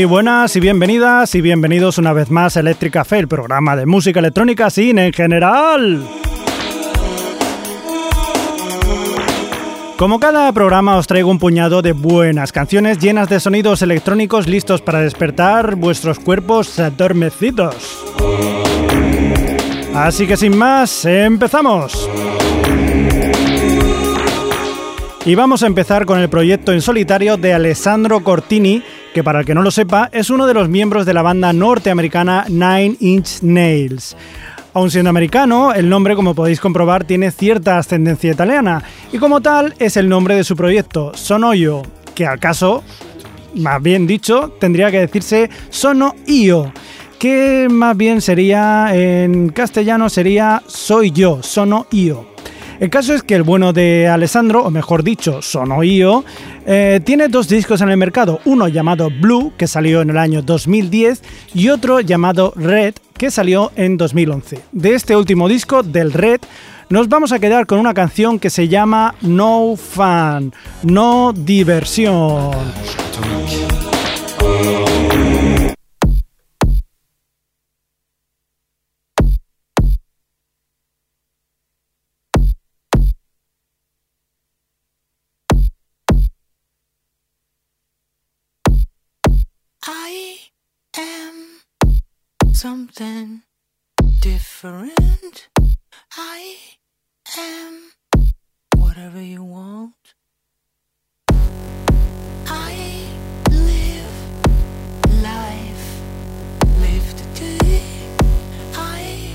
Muy buenas y bienvenidas y bienvenidos una vez más a Electric Café, el programa de música electrónica sin en general. Como cada programa os traigo un puñado de buenas canciones llenas de sonidos electrónicos listos para despertar vuestros cuerpos adormecidos. Así que sin más, empezamos. Y vamos a empezar con el proyecto en solitario de Alessandro Cortini, que para el que no lo sepa es uno de los miembros de la banda norteamericana Nine Inch Nails. Aun siendo americano, el nombre, como podéis comprobar, tiene cierta ascendencia italiana, y como tal es el nombre de su proyecto, Sonoyo, que al caso, más bien dicho, tendría que decirse Sono Io, que más bien sería, en castellano sería Soy yo, Sono Io. El caso es que el bueno de Alessandro, o mejor dicho, Sono Io, eh, tiene dos discos en el mercado, uno llamado Blue, que salió en el año 2010, y otro llamado Red, que salió en 2011. De este último disco, del Red, nos vamos a quedar con una canción que se llama No Fun, No Diversión. Something different. I am whatever you want. I live life, live the day. I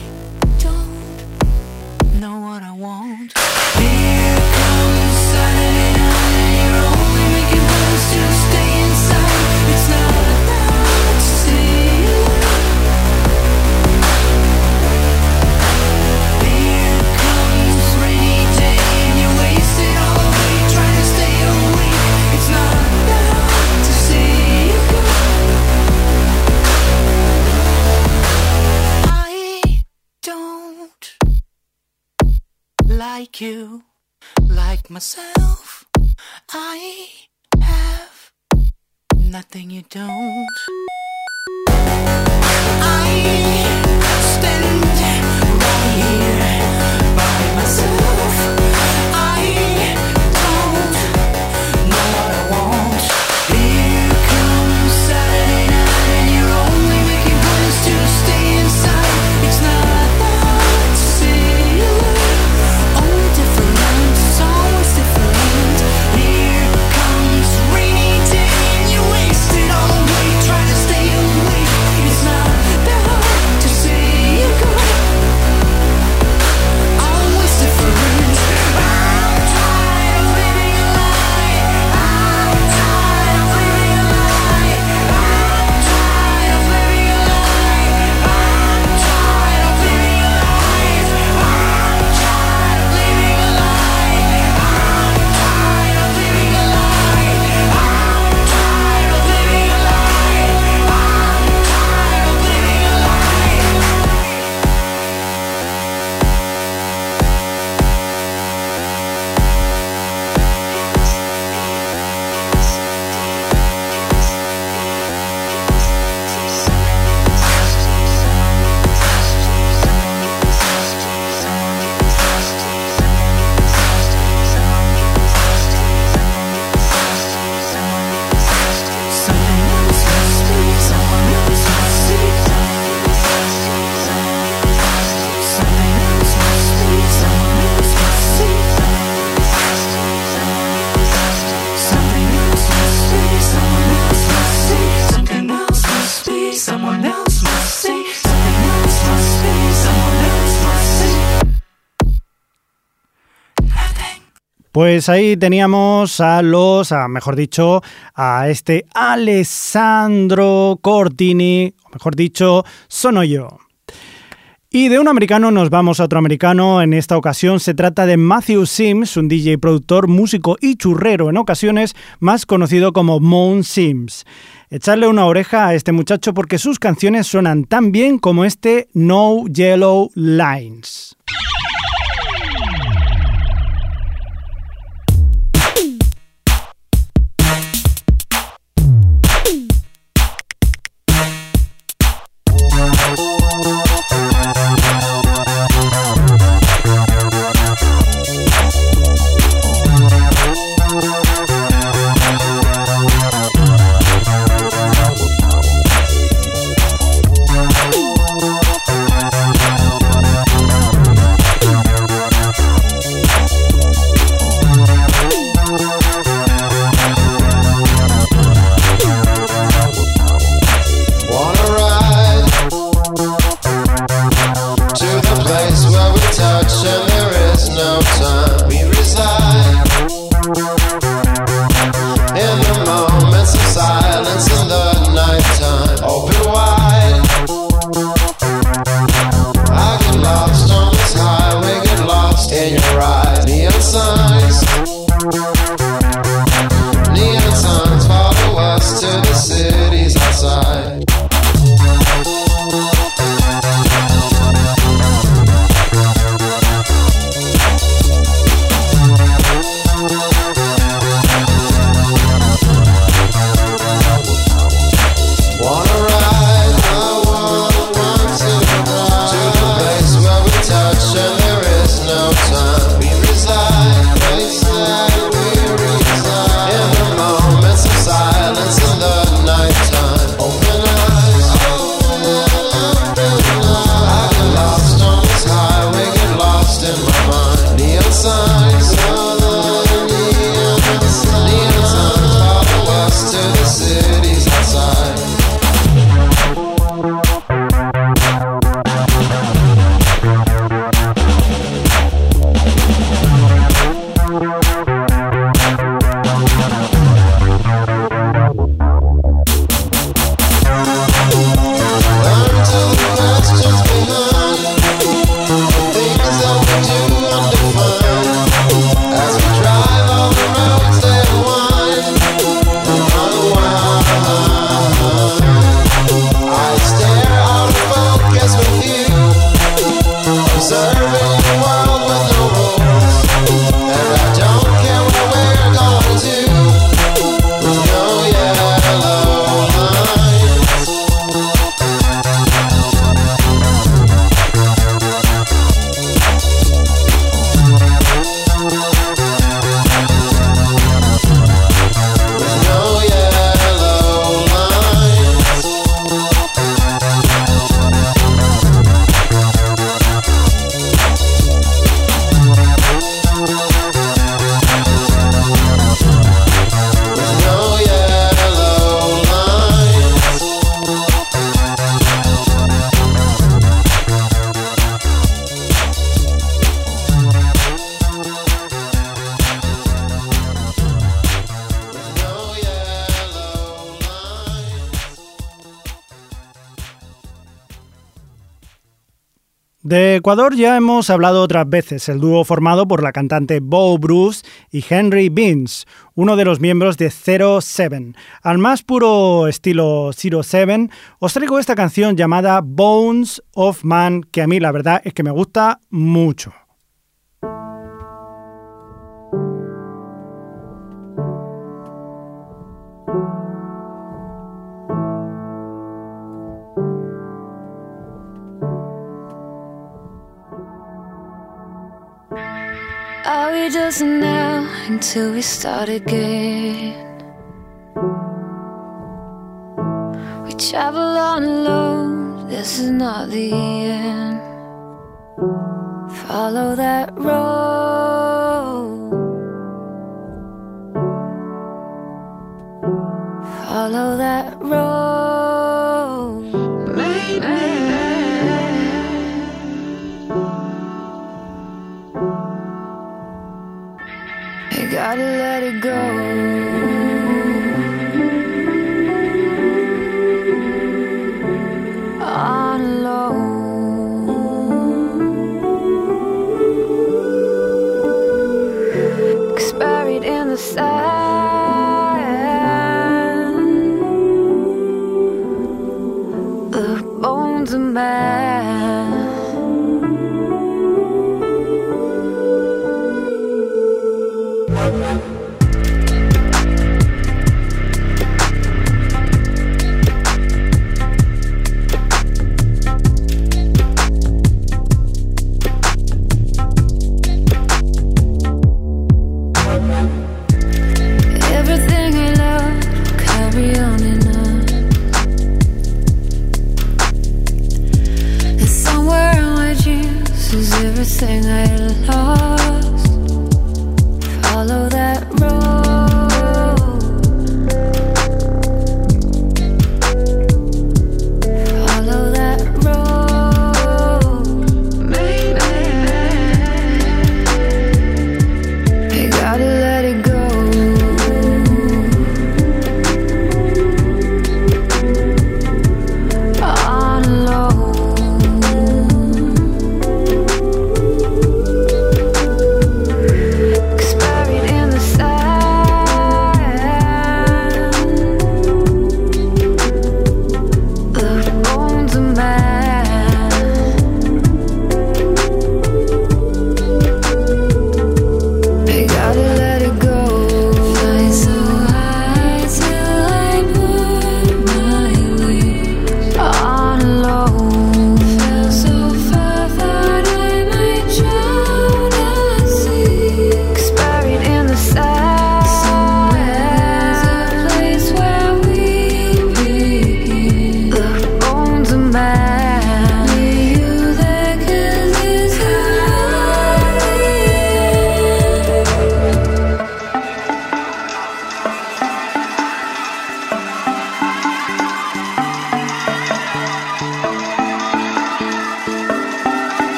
don't know what I want. Like you, like myself. I have nothing you don't. I stand right here by myself. Pues ahí teníamos a los, a, mejor dicho, a este Alessandro Cortini, o mejor dicho, sono yo. Y de un americano nos vamos a otro americano. En esta ocasión se trata de Matthew Sims, un DJ productor, músico y churrero en ocasiones, más conocido como Moon Sims. Echarle una oreja a este muchacho porque sus canciones suenan tan bien como este No Yellow Lines. Ecuador ya hemos hablado otras veces, el dúo formado por la cantante Bo Bruce y Henry Beans, uno de los miembros de Zero Seven. Al más puro estilo Zero Seven, os traigo esta canción llamada Bones of Man, que a mí la verdad es que me gusta mucho. We just now until we start again? We travel on alone, this is not the end. Follow that road.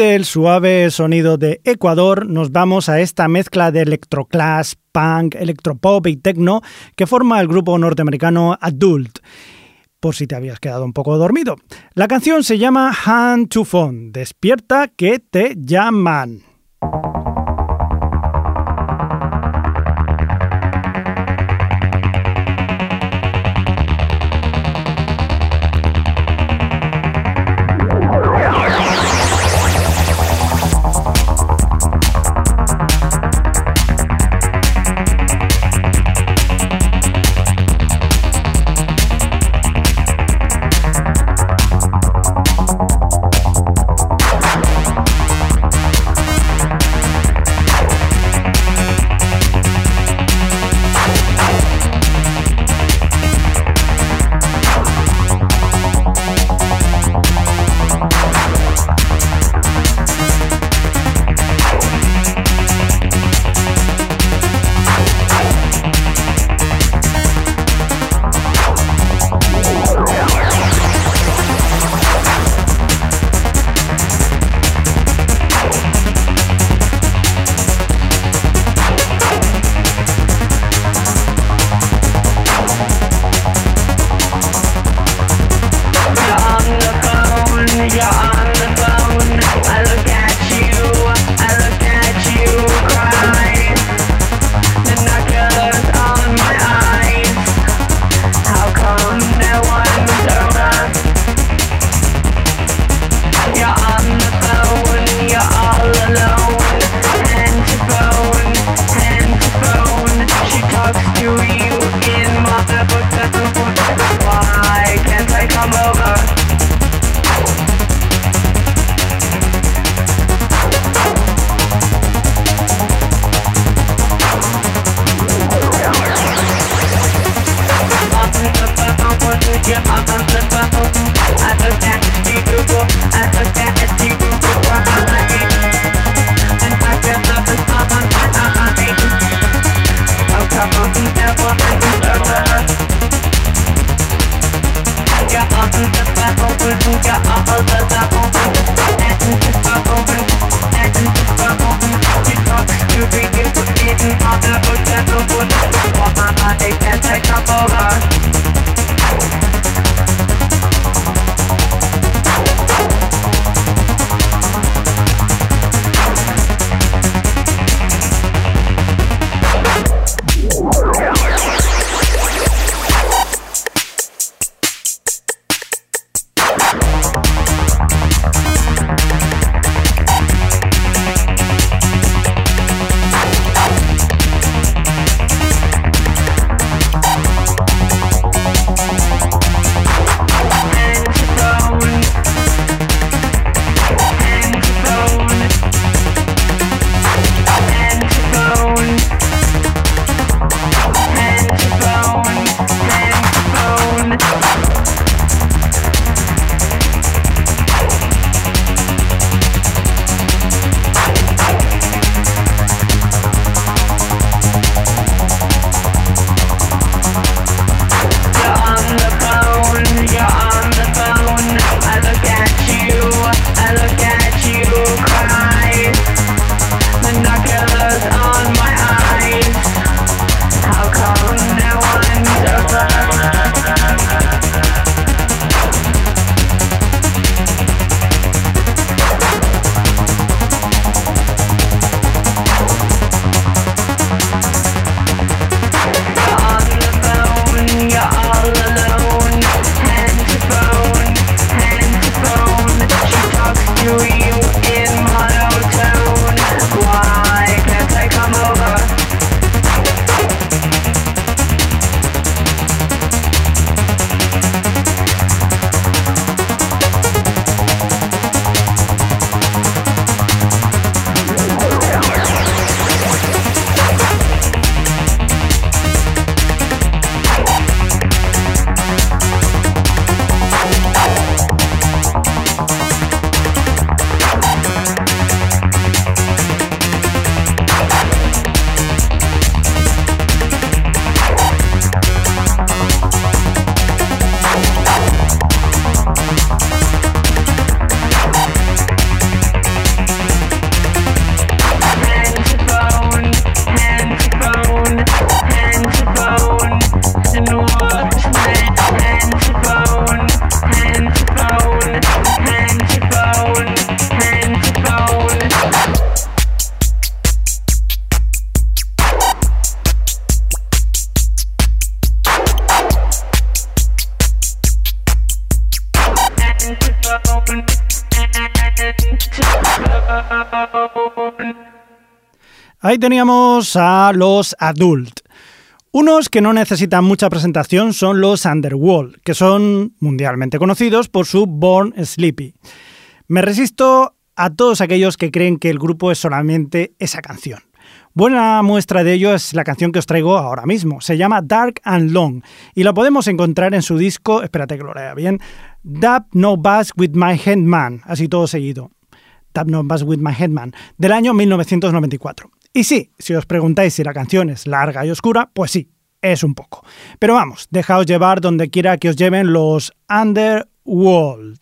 Y del suave sonido de Ecuador nos vamos a esta mezcla de electroclass, punk, electropop y techno que forma el grupo norteamericano Adult. Por si te habías quedado un poco dormido. La canción se llama Hand to Phone, despierta que te llaman. Teníamos a los Adult. Unos que no necesitan mucha presentación son los Underworld, que son mundialmente conocidos por su Born Sleepy. Me resisto a todos aquellos que creen que el grupo es solamente esa canción. Buena muestra de ello es la canción que os traigo ahora mismo. Se llama Dark and Long y la podemos encontrar en su disco, espérate que lo lea bien, Dab No Bass With My Headman, así todo seguido. Dab No Bass With My Headman, del año 1994. Y sí, si os preguntáis si la canción es larga y oscura, pues sí, es un poco. Pero vamos, dejaos llevar donde quiera que os lleven los Underworld.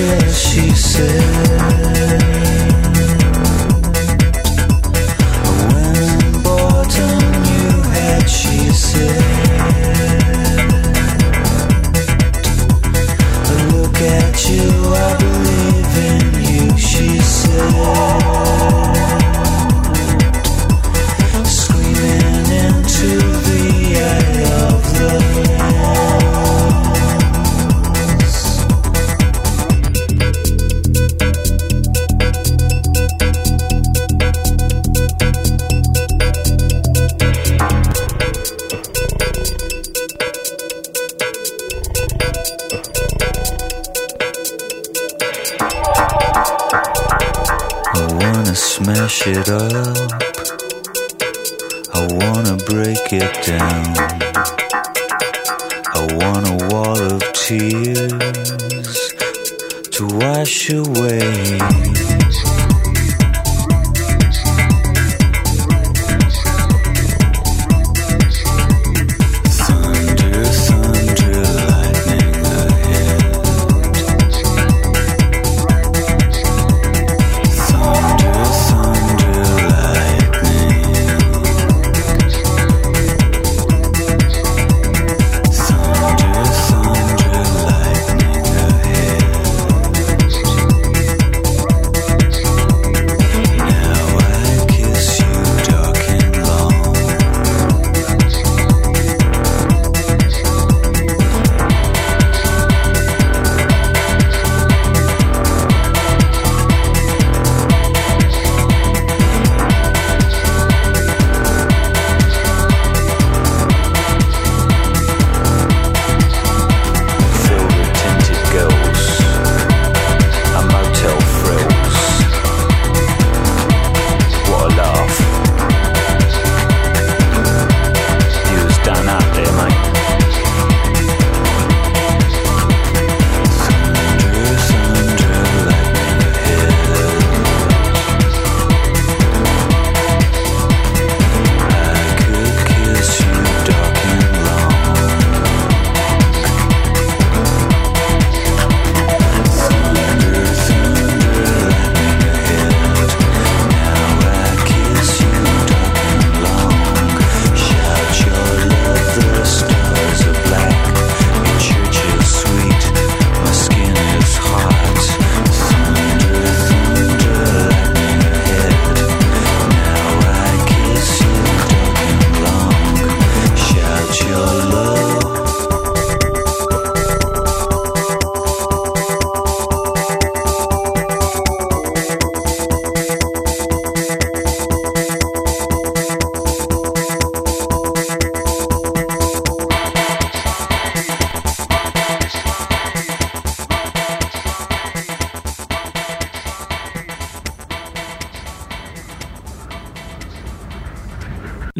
yeah, she said.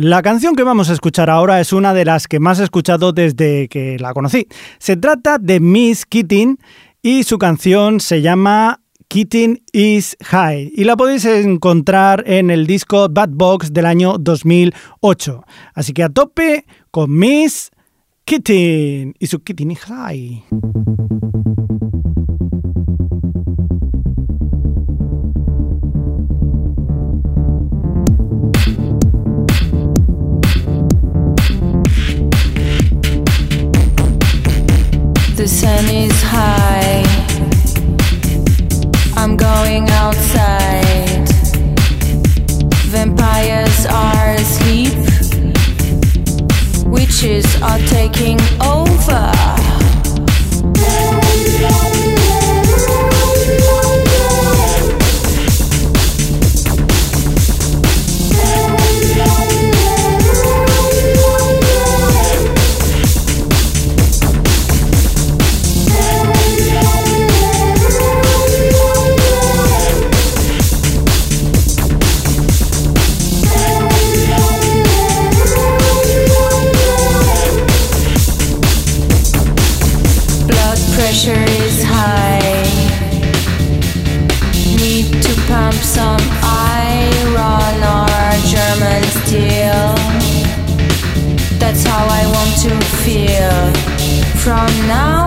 La canción que vamos a escuchar ahora es una de las que más he escuchado desde que la conocí. Se trata de Miss Keating y su canción se llama Keating is High y la podéis encontrar en el disco Bad Box del año 2008. Así que a tope con Miss Keating y su Keating High. going outside. Vampires are asleep. Witches are taking over. from now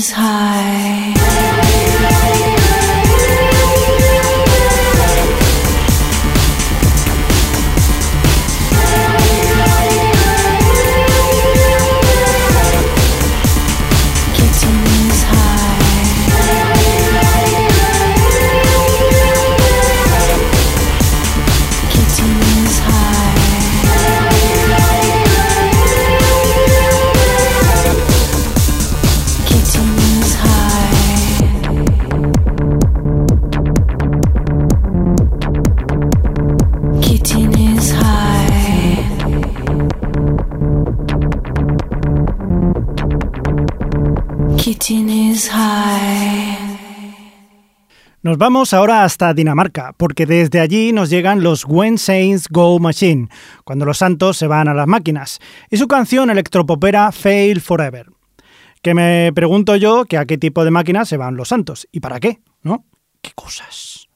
is high. Vamos ahora hasta Dinamarca, porque desde allí nos llegan los When Saints Go Machine, cuando los santos se van a las máquinas, y su canción electropopera Fail Forever. Que me pregunto yo que a qué tipo de máquinas se van los santos, y para qué, ¿no? ¿Qué cosas?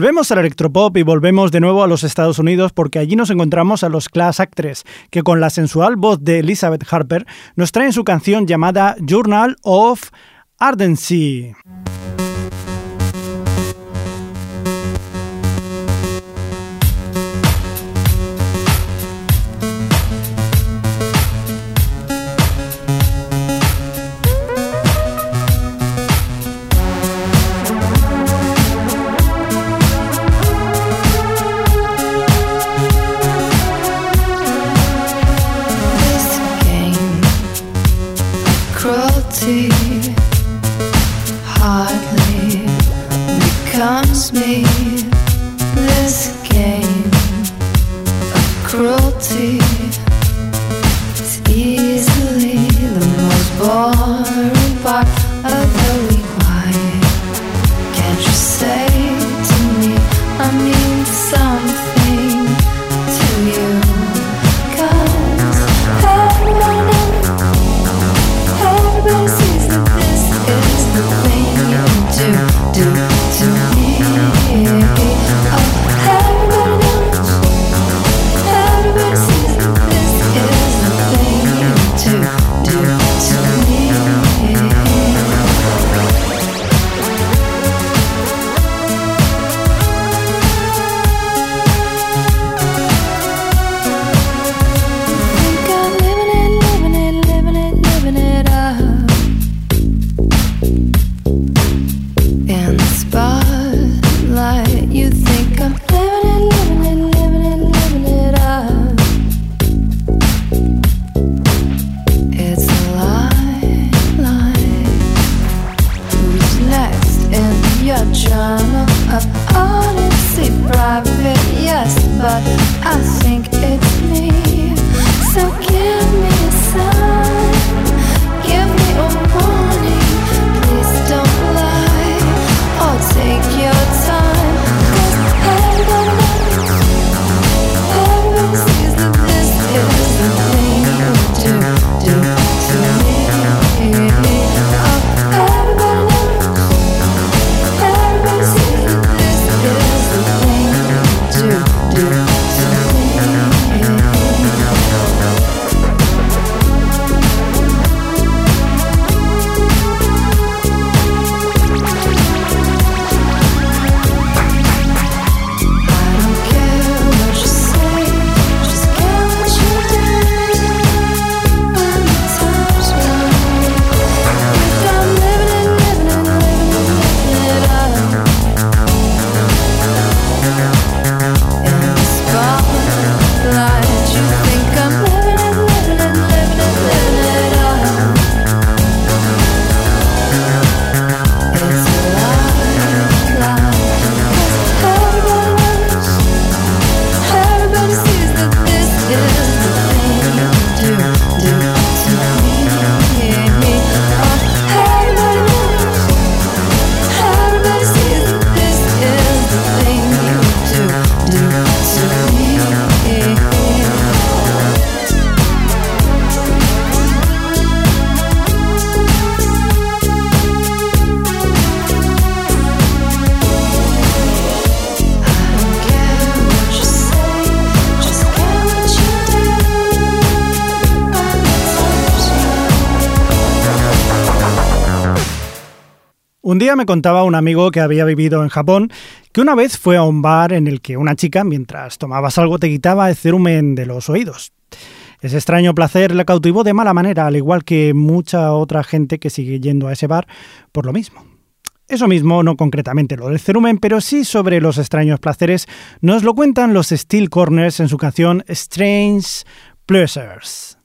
Volvemos al electropop y volvemos de nuevo a los Estados Unidos porque allí nos encontramos a los Class Actress, que con la sensual voz de Elizabeth Harper nos traen su canción llamada Journal of Ardency. me contaba un amigo que había vivido en Japón que una vez fue a un bar en el que una chica, mientras tomabas algo, te quitaba el cerumen de los oídos. Ese extraño placer la cautivó de mala manera, al igual que mucha otra gente que sigue yendo a ese bar por lo mismo. Eso mismo, no concretamente lo del cerumen, pero sí sobre los extraños placeres, nos lo cuentan los Steel Corners en su canción Strange Pleasures.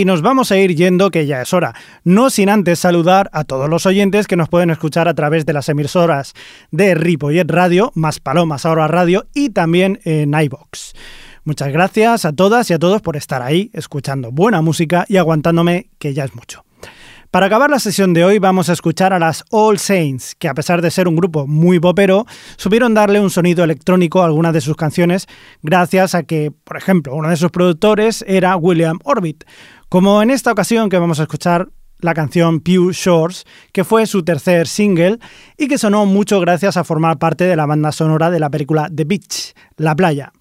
Y nos vamos a ir yendo, que ya es hora. No sin antes saludar a todos los oyentes que nos pueden escuchar a través de las emisoras de Ripollet Radio, más Palomas Ahora Radio y también en iBox. Muchas gracias a todas y a todos por estar ahí, escuchando buena música y aguantándome, que ya es mucho. Para acabar la sesión de hoy vamos a escuchar a las All Saints, que a pesar de ser un grupo muy popero, supieron darle un sonido electrónico a algunas de sus canciones gracias a que, por ejemplo, uno de sus productores era William Orbit, como en esta ocasión que vamos a escuchar la canción Pew Shores, que fue su tercer single y que sonó mucho gracias a formar parte de la banda sonora de la película The Beach, La Playa.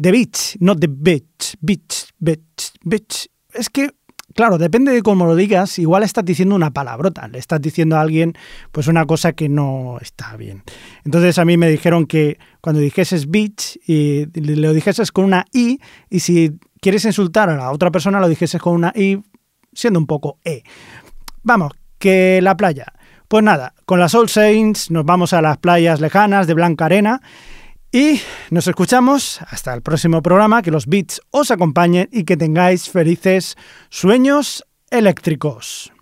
The Beach, no The Beach, Beach, Beach, Beach. Es que Claro, depende de cómo lo digas, igual estás diciendo una palabrota, le estás diciendo a alguien pues una cosa que no está bien. Entonces a mí me dijeron que cuando dijeses bitch y lo dijeses con una i y si quieres insultar a la otra persona lo dijeses con una i siendo un poco e. Vamos, que la playa. Pues nada, con las All Saints nos vamos a las playas lejanas de Blanca Arena y nos escuchamos hasta el próximo programa, que los beats os acompañen y que tengáis felices sueños eléctricos.